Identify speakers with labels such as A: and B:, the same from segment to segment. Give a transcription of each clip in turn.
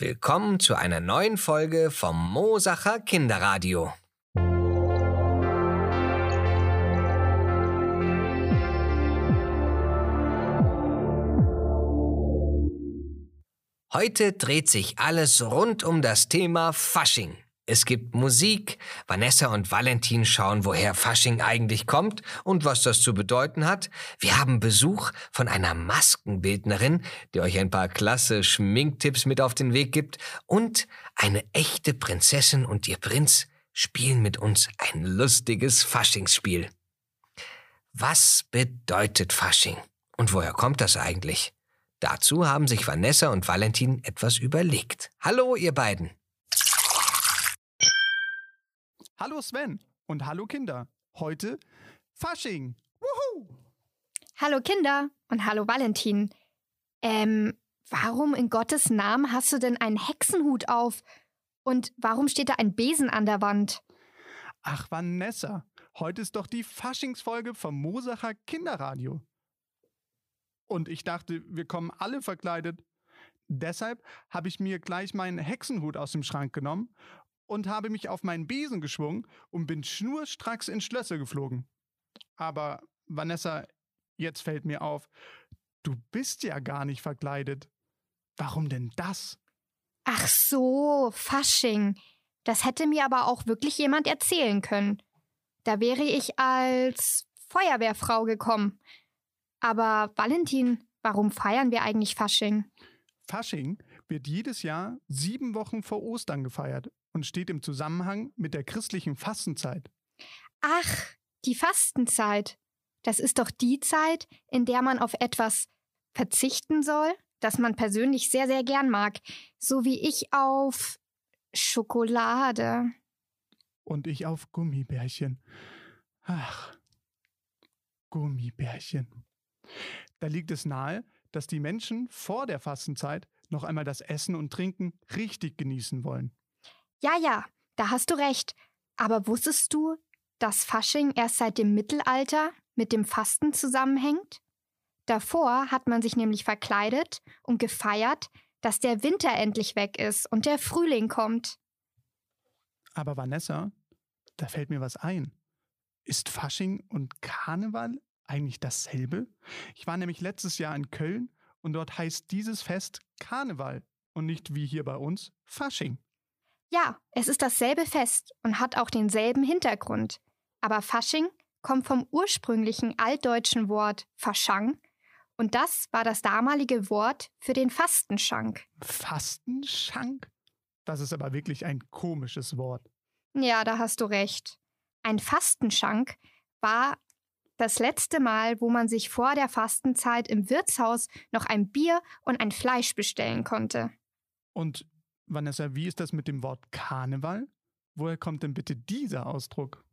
A: Willkommen zu einer neuen Folge vom Mosacher Kinderradio. Heute dreht sich alles rund um das Thema Fasching. Es gibt Musik, Vanessa und Valentin schauen, woher Fasching eigentlich kommt und was das zu bedeuten hat. Wir haben Besuch von einer Maskenbildnerin, die euch ein paar klasse Schminktipps mit auf den Weg gibt. Und eine echte Prinzessin und ihr Prinz spielen mit uns ein lustiges Faschingsspiel. Was bedeutet Fasching? Und woher kommt das eigentlich? Dazu haben sich Vanessa und Valentin etwas überlegt. Hallo, ihr beiden.
B: Hallo Sven und hallo Kinder. Heute Fasching. Wuhu!
C: Hallo Kinder und hallo Valentin. Ähm, warum in Gottes Namen hast du denn einen Hexenhut auf? Und warum steht da ein Besen an der Wand?
B: Ach Vanessa, heute ist doch die Faschingsfolge vom Mosacher Kinderradio. Und ich dachte, wir kommen alle verkleidet. Deshalb habe ich mir gleich meinen Hexenhut aus dem Schrank genommen und habe mich auf meinen Besen geschwungen und bin schnurstracks in Schlösser geflogen. Aber Vanessa, jetzt fällt mir auf, du bist ja gar nicht verkleidet. Warum denn das?
C: Ach so, Fasching. Das hätte mir aber auch wirklich jemand erzählen können. Da wäre ich als Feuerwehrfrau gekommen. Aber Valentin, warum feiern wir eigentlich Fasching?
B: Fasching wird jedes Jahr sieben Wochen vor Ostern gefeiert und steht im Zusammenhang mit der christlichen Fastenzeit.
C: Ach, die Fastenzeit. Das ist doch die Zeit, in der man auf etwas verzichten soll, das man persönlich sehr, sehr gern mag. So wie ich auf Schokolade.
B: Und ich auf Gummibärchen. Ach, Gummibärchen. Da liegt es nahe, dass die Menschen vor der Fastenzeit noch einmal das Essen und Trinken richtig genießen wollen.
C: Ja, ja, da hast du recht. Aber wusstest du, dass Fasching erst seit dem Mittelalter mit dem Fasten zusammenhängt? Davor hat man sich nämlich verkleidet und gefeiert, dass der Winter endlich weg ist und der Frühling kommt.
B: Aber Vanessa, da fällt mir was ein. Ist Fasching und Karneval eigentlich dasselbe? Ich war nämlich letztes Jahr in Köln und dort heißt dieses Fest Karneval und nicht wie hier bei uns Fasching.
C: Ja, es ist dasselbe Fest und hat auch denselben Hintergrund. Aber Fasching kommt vom ursprünglichen altdeutschen Wort Faschang und das war das damalige Wort für den Fastenschank.
B: Fastenschank? Das ist aber wirklich ein komisches Wort.
C: Ja, da hast du recht. Ein Fastenschank war das letzte Mal, wo man sich vor der Fastenzeit im Wirtshaus noch ein Bier und ein Fleisch bestellen konnte.
B: Und Vanessa, wie ist das mit dem Wort Karneval? Woher kommt denn bitte dieser Ausdruck?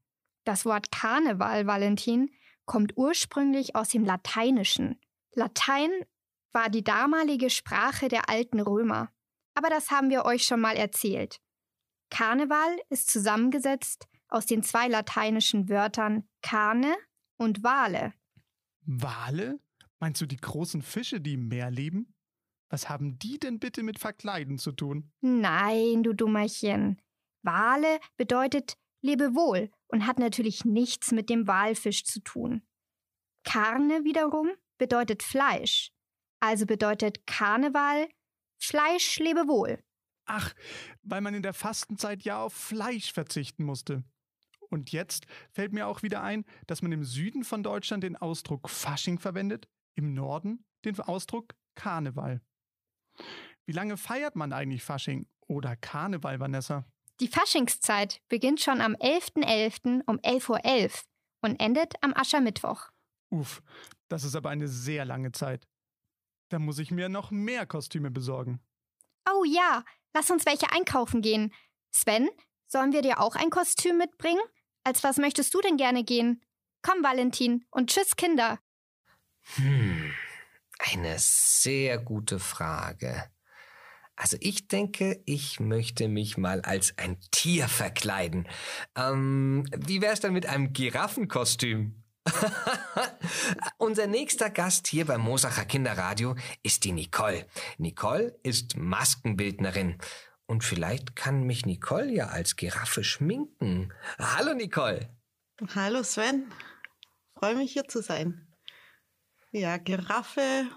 C: Das Wort Karneval, Valentin, kommt ursprünglich aus dem Lateinischen. Latein war die damalige Sprache der alten Römer. Aber das haben wir euch schon mal erzählt. Karneval ist zusammengesetzt aus den zwei lateinischen Wörtern Carne und Wale.
B: Wale? Meinst du die großen Fische, die im Meer leben? Was haben die denn bitte mit Verkleiden zu tun?
C: Nein, du Dummerchen. Wale bedeutet Lebewohl und hat natürlich nichts mit dem Walfisch zu tun. Karne wiederum bedeutet Fleisch. Also bedeutet Karneval Fleisch Lebewohl.
B: Ach, weil man in der Fastenzeit ja auf Fleisch verzichten musste. Und jetzt fällt mir auch wieder ein, dass man im Süden von Deutschland den Ausdruck Fasching verwendet, im Norden den Ausdruck Karneval. Wie lange feiert man eigentlich Fasching oder Karneval, Vanessa?
C: Die Faschingszeit beginnt schon am 11.11. .11. um 11.11 Uhr .11 und endet am Aschermittwoch.
B: Uff, das ist aber eine sehr lange Zeit. Da muss ich mir noch mehr Kostüme besorgen.
C: Oh ja, lass uns welche einkaufen gehen. Sven, sollen wir dir auch ein Kostüm mitbringen? Als was möchtest du denn gerne gehen? Komm, Valentin, und tschüss, Kinder.
A: Hm, eine sehr gute Frage. Also ich denke, ich möchte mich mal als ein Tier verkleiden. Ähm, wie wär's dann mit einem Giraffenkostüm? Unser nächster Gast hier beim Mosacher Kinderradio ist die Nicole. Nicole ist Maskenbildnerin. Und vielleicht kann mich Nicole ja als Giraffe schminken. Hallo Nicole.
D: Hallo Sven. Freue mich hier zu sein. Ja, Giraffe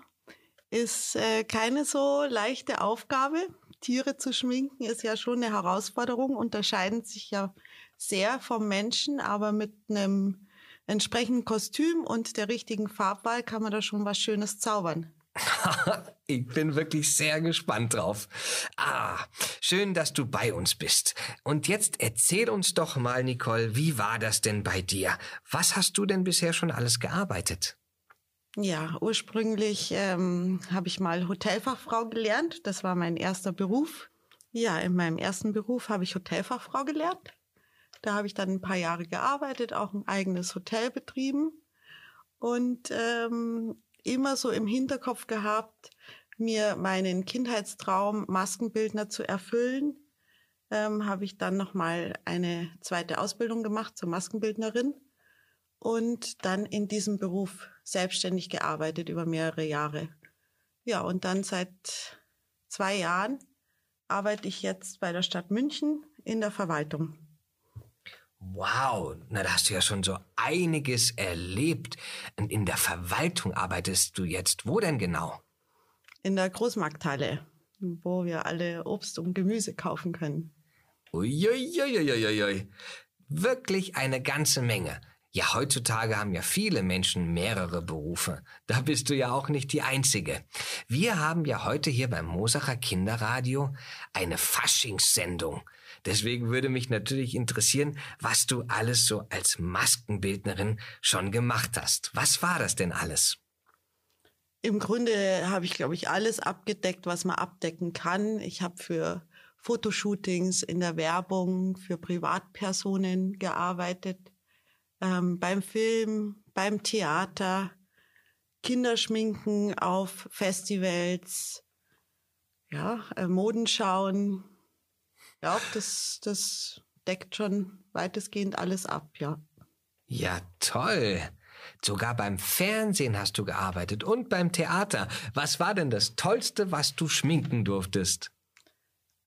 D: ist äh, keine so leichte Aufgabe. Tiere zu schminken ist ja schon eine Herausforderung, unterscheiden sich ja sehr vom Menschen, aber mit einem entsprechenden Kostüm und der richtigen Farbwahl kann man da schon was Schönes zaubern.
A: ich bin wirklich sehr gespannt drauf. Ah, schön, dass du bei uns bist. Und jetzt erzähl uns doch mal, Nicole, wie war das denn bei dir? Was hast du denn bisher schon alles gearbeitet?
D: Ja, ursprünglich ähm, habe ich mal Hotelfachfrau gelernt. Das war mein erster Beruf. Ja, in meinem ersten Beruf habe ich Hotelfachfrau gelernt. Da habe ich dann ein paar Jahre gearbeitet, auch ein eigenes Hotel betrieben und ähm, immer so im Hinterkopf gehabt, mir meinen Kindheitstraum Maskenbildner zu erfüllen. Ähm, habe ich dann noch mal eine zweite Ausbildung gemacht zur Maskenbildnerin und dann in diesem Beruf selbstständig gearbeitet über mehrere Jahre. Ja, und dann seit zwei Jahren arbeite ich jetzt bei der Stadt München in der Verwaltung.
A: Wow, na da hast du ja schon so einiges erlebt. Und in der Verwaltung arbeitest du jetzt. Wo denn genau?
D: In der Großmarkthalle, wo wir alle Obst und Gemüse kaufen können.
A: Uiuiuiuiui. Wirklich eine ganze Menge. Ja, heutzutage haben ja viele Menschen mehrere Berufe. Da bist du ja auch nicht die Einzige. Wir haben ja heute hier beim Mosacher Kinderradio eine Faschingssendung. Deswegen würde mich natürlich interessieren, was du alles so als Maskenbildnerin schon gemacht hast. Was war das denn alles?
D: Im Grunde habe ich, glaube ich, alles abgedeckt, was man abdecken kann. Ich habe für Fotoshootings in der Werbung, für Privatpersonen gearbeitet ähm, beim Film, beim Theater, Kinderschminken auf Festivals, ja, äh, Modenschauen. Ja, das, das deckt schon weitestgehend alles ab, ja.
A: Ja, toll. Sogar beim Fernsehen hast du gearbeitet und beim Theater. Was war denn das Tollste, was du schminken durftest?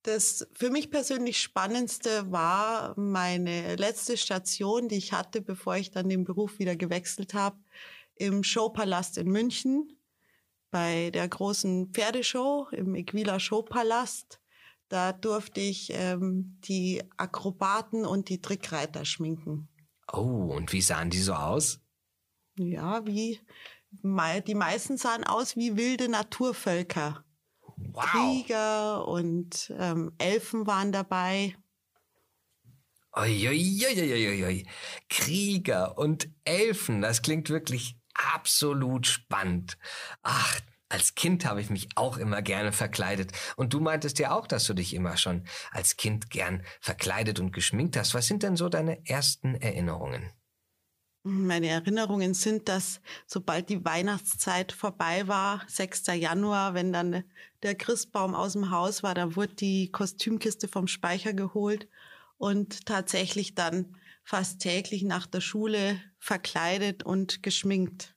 D: Das für mich persönlich Spannendste war meine letzte Station, die ich hatte, bevor ich dann den Beruf wieder gewechselt habe, im Showpalast in München bei der großen Pferdeshow im Equila Showpalast. Da durfte ich ähm, die Akrobaten und die Trickreiter schminken.
A: Oh, und wie sahen die so aus?
D: Ja, wie die meisten sahen aus wie wilde Naturvölker. Wow. Krieger und ähm, Elfen waren dabei.
A: Uiuiuiuiui. Krieger und Elfen, das klingt wirklich absolut spannend. Ach, als Kind habe ich mich auch immer gerne verkleidet. Und du meintest ja auch, dass du dich immer schon als Kind gern verkleidet und geschminkt hast. Was sind denn so deine ersten Erinnerungen?
D: Meine Erinnerungen sind, dass sobald die Weihnachtszeit vorbei war, 6. Januar, wenn dann der Christbaum aus dem Haus war, da wurde die Kostümkiste vom Speicher geholt und tatsächlich dann fast täglich nach der Schule verkleidet und geschminkt.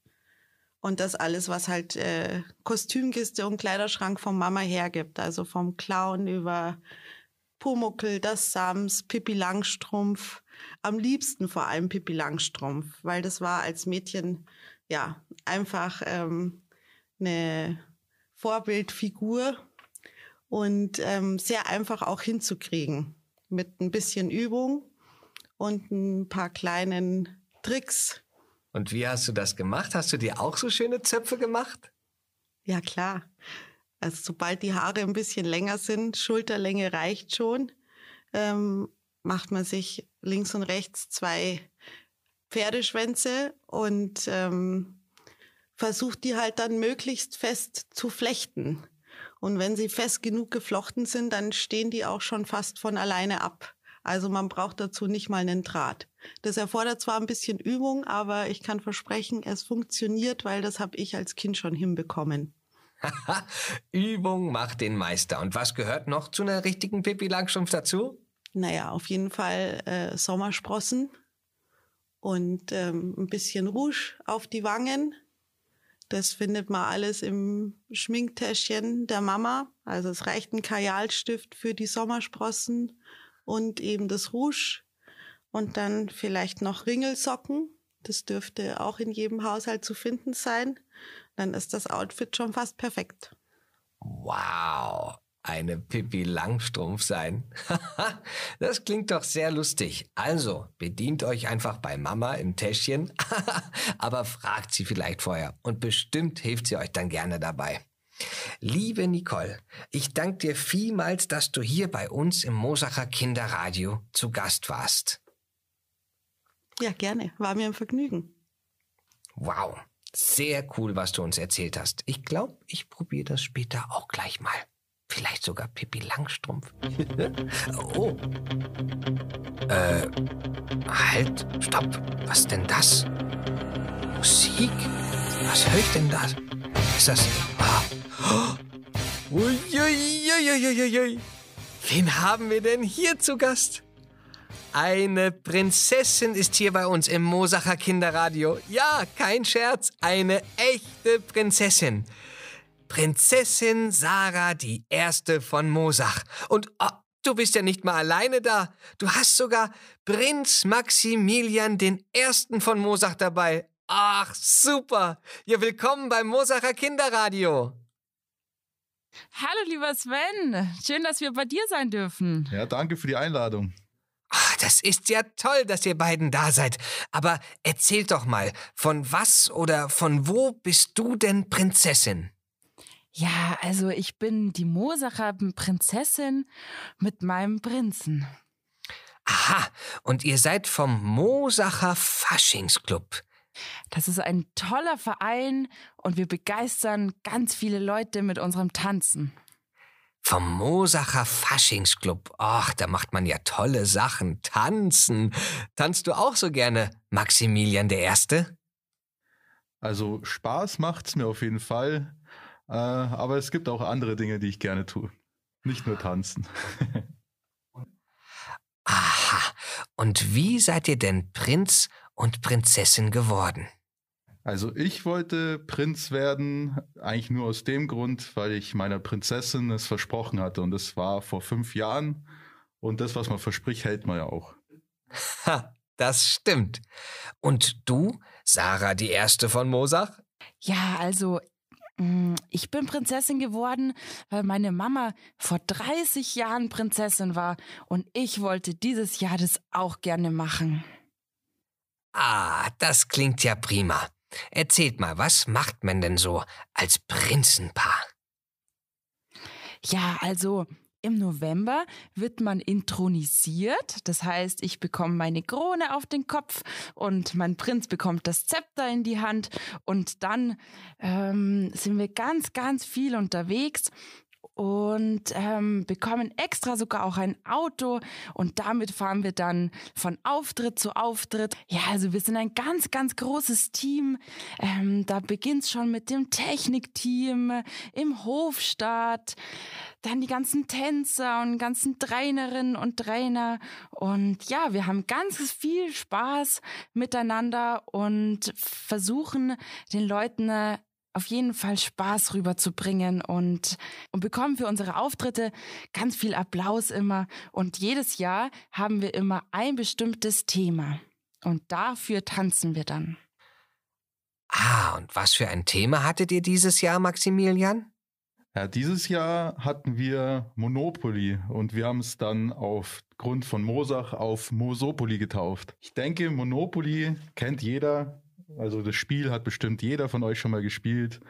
D: Und das alles, was halt äh, Kostümkiste und Kleiderschrank von Mama hergibt. Also vom Clown über Pumuckel, das Sams, Pippi Langstrumpf, am liebsten vor allem Pippi Langstrumpf, weil das war als Mädchen ja einfach ähm, eine Vorbildfigur und ähm, sehr einfach auch hinzukriegen mit ein bisschen Übung und ein paar kleinen Tricks.
A: Und wie hast du das gemacht? Hast du dir auch so schöne Zöpfe gemacht?
D: Ja, klar. Also sobald die Haare ein bisschen länger sind, Schulterlänge reicht schon, ähm, macht man sich links und rechts zwei Pferdeschwänze und ähm, versucht die halt dann möglichst fest zu flechten. Und wenn sie fest genug geflochten sind, dann stehen die auch schon fast von alleine ab. Also man braucht dazu nicht mal einen Draht. Das erfordert zwar ein bisschen Übung, aber ich kann versprechen, es funktioniert, weil das habe ich als Kind schon hinbekommen.
A: Übung macht den Meister. Und was gehört noch zu einer richtigen Pippi Langstrumpf dazu?
D: Naja, auf jeden Fall äh, Sommersprossen und ähm, ein bisschen Rouge auf die Wangen. Das findet man alles im Schminktäschchen der Mama. Also es reicht ein Kajalstift für die Sommersprossen und eben das Rouge und dann vielleicht noch Ringelsocken. Das dürfte auch in jedem Haushalt zu finden sein. Dann ist das Outfit schon fast perfekt.
A: Wow, eine Pippi Langstrumpf sein. das klingt doch sehr lustig. Also, bedient euch einfach bei Mama im Täschchen, aber fragt sie vielleicht vorher und bestimmt hilft sie euch dann gerne dabei. Liebe Nicole, ich danke dir vielmals, dass du hier bei uns im Mosacher Kinderradio zu Gast warst.
D: Ja, gerne. War mir ein Vergnügen.
A: Wow, sehr cool, was du uns erzählt hast. Ich glaube, ich probiere das später auch gleich mal. Vielleicht sogar Pippi Langstrumpf. oh. Äh, halt, stopp. Was denn das? Musik? Was höre ich denn da? Ist das... Ah. Uiuiuiuiui. Wen haben wir denn hier zu Gast? Eine Prinzessin ist hier bei uns im Mosacher Kinderradio. Ja, kein Scherz, eine echte Prinzessin. Prinzessin Sarah, die erste von Mosach. Und oh, du bist ja nicht mal alleine da. Du hast sogar Prinz Maximilian den ersten von Mosach dabei. Ach, super. Ja, willkommen beim Mosacher Kinderradio.
E: Hallo, lieber Sven. Schön, dass wir bei dir sein dürfen.
F: Ja, danke für die Einladung.
A: Ach, das ist ja toll, dass ihr beiden da seid. Aber erzählt doch mal, von was oder von wo bist du denn Prinzessin?
E: Ja, also ich bin die Mosacher Prinzessin mit meinem Prinzen.
A: Aha, und ihr seid vom Mosacher Faschingsclub.
E: Das ist ein toller Verein und wir begeistern ganz viele Leute mit unserem Tanzen.
A: Vom Mosacher Faschingsclub. Ach, da macht man ja tolle Sachen. Tanzen. Tanzt du auch so gerne, Maximilian der Erste?
F: Also Spaß macht's mir auf jeden Fall. Äh, aber es gibt auch andere Dinge, die ich gerne tue. Nicht nur tanzen.
A: Aha. Und wie seid ihr denn Prinz und Prinzessin geworden?
F: Also ich wollte Prinz werden, eigentlich nur aus dem Grund, weil ich meiner Prinzessin es versprochen hatte. Und das war vor fünf Jahren. Und das, was man verspricht, hält man ja auch.
A: Ha, das stimmt. Und du, Sarah, die erste von Mosach?
E: Ja, also Mm, ich bin Prinzessin geworden, weil meine Mama vor 30 Jahren Prinzessin war und ich wollte dieses Jahr das auch gerne machen.
A: Ah, das klingt ja prima. Erzählt mal, was macht man denn so als Prinzenpaar?
E: Ja, also im November wird man intronisiert. Das heißt, ich bekomme meine Krone auf den Kopf und mein Prinz bekommt das Zepter in die Hand. Und dann ähm, sind wir ganz, ganz viel unterwegs und ähm, bekommen extra sogar auch ein Auto und damit fahren wir dann von Auftritt zu Auftritt. Ja, also wir sind ein ganz, ganz großes Team. Ähm, da beginnt schon mit dem Technikteam im Hofstaat, dann die ganzen Tänzer und ganzen Trainerinnen und Trainer und ja, wir haben ganz viel Spaß miteinander und versuchen den Leuten auf jeden Fall Spaß rüberzubringen und, und bekommen für unsere Auftritte ganz viel Applaus immer. Und jedes Jahr haben wir immer ein bestimmtes Thema. Und dafür tanzen wir dann.
A: Ah, und was für ein Thema hattet ihr dieses Jahr, Maximilian?
F: Ja, dieses Jahr hatten wir Monopoly und wir haben es dann aufgrund von Mosach auf Mosopoly getauft. Ich denke, Monopoly kennt jeder, also das Spiel hat bestimmt jeder von euch schon mal gespielt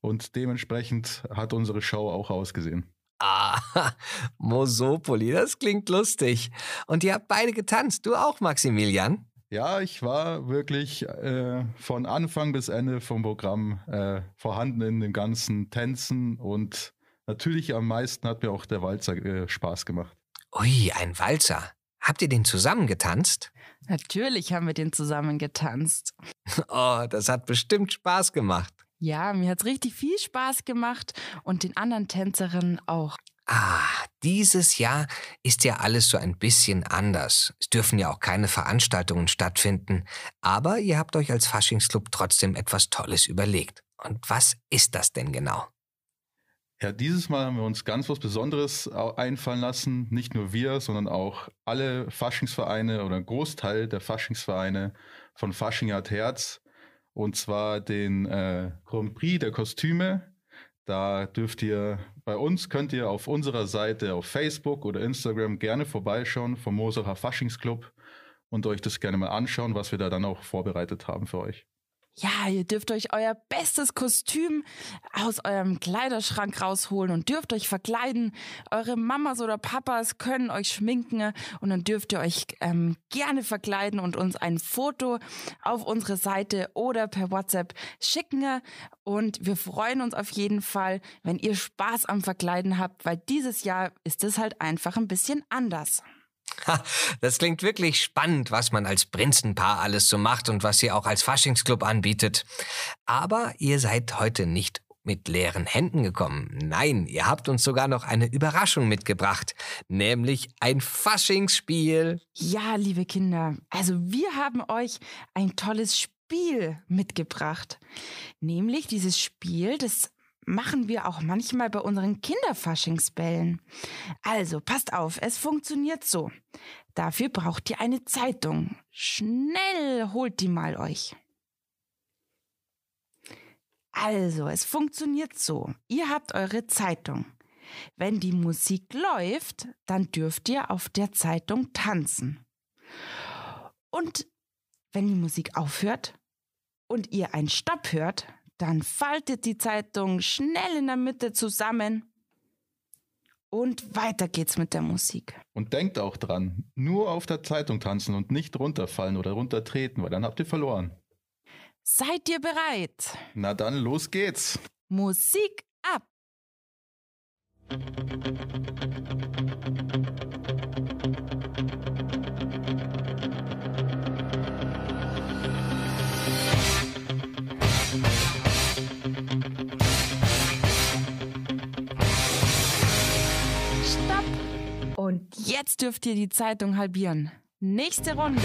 F: und dementsprechend hat unsere Show auch ausgesehen.
A: Ah, Mosopoli, das klingt lustig. Und ihr habt beide getanzt, du auch, Maximilian?
F: Ja, ich war wirklich äh, von Anfang bis Ende vom Programm äh, vorhanden in den ganzen Tänzen und natürlich am meisten hat mir auch der Walzer äh, Spaß gemacht.
A: Ui, ein Walzer. Habt ihr den zusammen getanzt?
E: Natürlich haben wir den zusammen getanzt.
A: Oh, das hat bestimmt Spaß gemacht.
E: Ja, mir hat's richtig viel Spaß gemacht und den anderen Tänzerinnen auch.
A: Ah, dieses Jahr ist ja alles so ein bisschen anders. Es dürfen ja auch keine Veranstaltungen stattfinden. Aber ihr habt euch als Faschingsclub trotzdem etwas Tolles überlegt. Und was ist das denn genau?
F: Ja, dieses Mal haben wir uns ganz was Besonderes einfallen lassen. Nicht nur wir, sondern auch alle Faschingsvereine oder ein Großteil der Faschingsvereine von Fasching hat Herz. Und zwar den äh, Grand Prix der Kostüme da dürft ihr bei uns, könnt ihr auf unserer Seite auf Facebook oder Instagram gerne vorbeischauen vom Mosacher Faschingsclub und euch das gerne mal anschauen, was wir da dann auch vorbereitet haben für euch.
E: Ja, ihr dürft euch euer bestes Kostüm aus eurem Kleiderschrank rausholen und dürft euch verkleiden. Eure Mamas oder Papas können euch schminken und dann dürft ihr euch ähm, gerne verkleiden und uns ein Foto auf unsere Seite oder per WhatsApp schicken. Und wir freuen uns auf jeden Fall, wenn ihr Spaß am Verkleiden habt, weil dieses Jahr ist es halt einfach ein bisschen anders.
A: Das klingt wirklich spannend, was man als Prinzenpaar alles so macht und was ihr auch als Faschingsclub anbietet. Aber ihr seid heute nicht mit leeren Händen gekommen. Nein, ihr habt uns sogar noch eine Überraschung mitgebracht, nämlich ein Faschingsspiel.
E: Ja, liebe Kinder, also wir haben euch ein tolles Spiel mitgebracht. Nämlich dieses Spiel, das machen wir auch manchmal bei unseren Kinderfaschingsbällen. Also, passt auf, es funktioniert so. Dafür braucht ihr eine Zeitung. Schnell holt die mal euch. Also, es funktioniert so. Ihr habt eure Zeitung. Wenn die Musik läuft, dann dürft ihr auf der Zeitung tanzen. Und wenn die Musik aufhört und ihr einen Stopp hört, dann faltet die Zeitung schnell in der Mitte zusammen und weiter geht's mit der Musik.
F: Und denkt auch dran, nur auf der Zeitung tanzen und nicht runterfallen oder runtertreten, weil dann habt ihr verloren.
E: Seid ihr bereit?
F: Na dann, los geht's.
E: Musik ab. Und jetzt dürft ihr die Zeitung halbieren. Nächste Runde.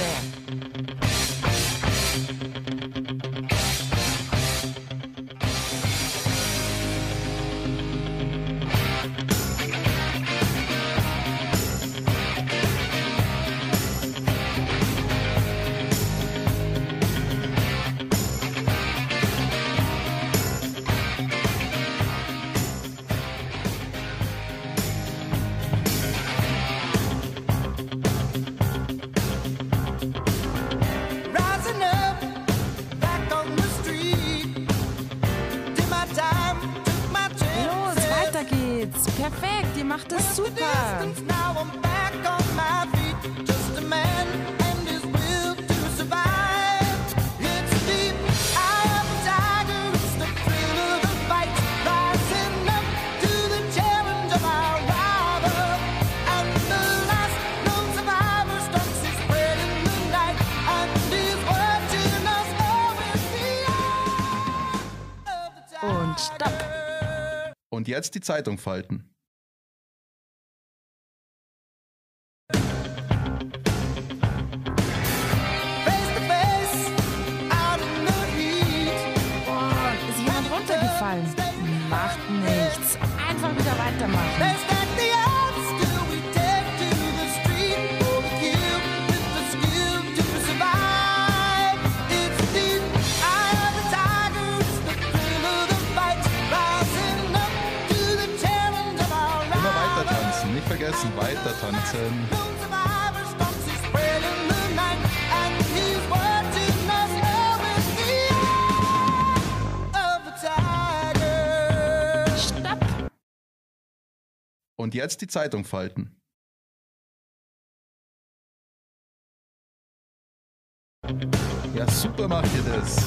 E: Und
F: jetzt die Zeitung falten. Tanzen.
E: Stopp!
F: Und jetzt die Zeitung falten. Ja, super macht ihr das.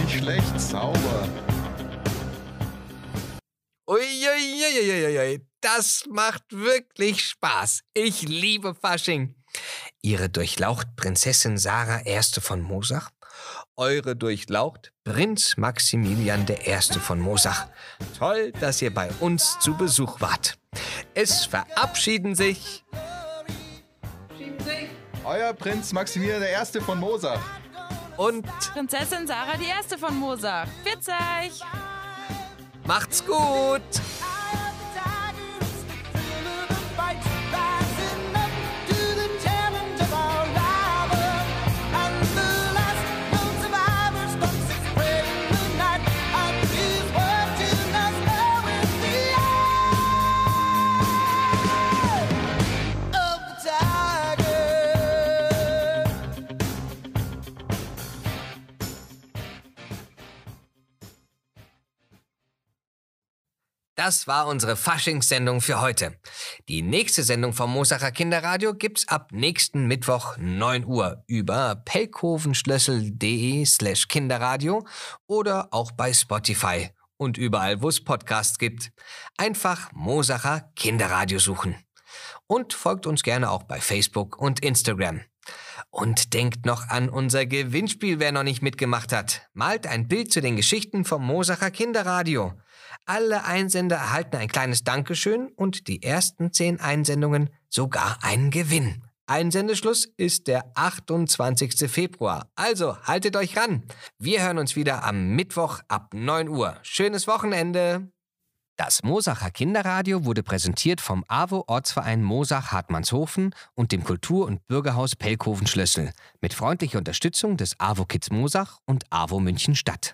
F: Nicht schlecht, sauber.
A: Uiuiuiuiui, das macht wirklich Spaß. Ich liebe Fasching. Ihre Durchlaucht Prinzessin Sarah Erste von Mosach, eure Durchlaucht Prinz Maximilian der Erste von Mosach. Toll, dass ihr bei uns zu Besuch wart. Es verabschieden sich
F: Euer Prinz Maximilian I. von Mosach.
A: und
E: Prinzessin Sarah, die erste von Mosach. Pfiat euch!
A: macht's gut. Das war unsere Faschingssendung für heute. Die nächste Sendung vom Mosacher Kinderradio gibt's ab nächsten Mittwoch 9 Uhr über pelkovenschlössel.de slash Kinderradio oder auch bei Spotify und überall, wo es Podcasts gibt. Einfach Mosacher Kinderradio suchen. Und folgt uns gerne auch bei Facebook und Instagram. Und denkt noch an unser Gewinnspiel, wer noch nicht mitgemacht hat. Malt ein Bild zu den Geschichten vom Mosacher Kinderradio. Alle Einsender erhalten ein kleines Dankeschön und die ersten zehn Einsendungen sogar einen Gewinn. Einsendeschluss ist der 28. Februar. Also haltet euch ran. Wir hören uns wieder am Mittwoch ab 9 Uhr. Schönes Wochenende. Das Mosacher Kinderradio wurde präsentiert vom AWO Ortsverein Mosach Hartmannshofen und dem Kultur- und Bürgerhaus Pelkoven Schlössel mit freundlicher Unterstützung des AWO Kids Mosach und AWO München Stadt.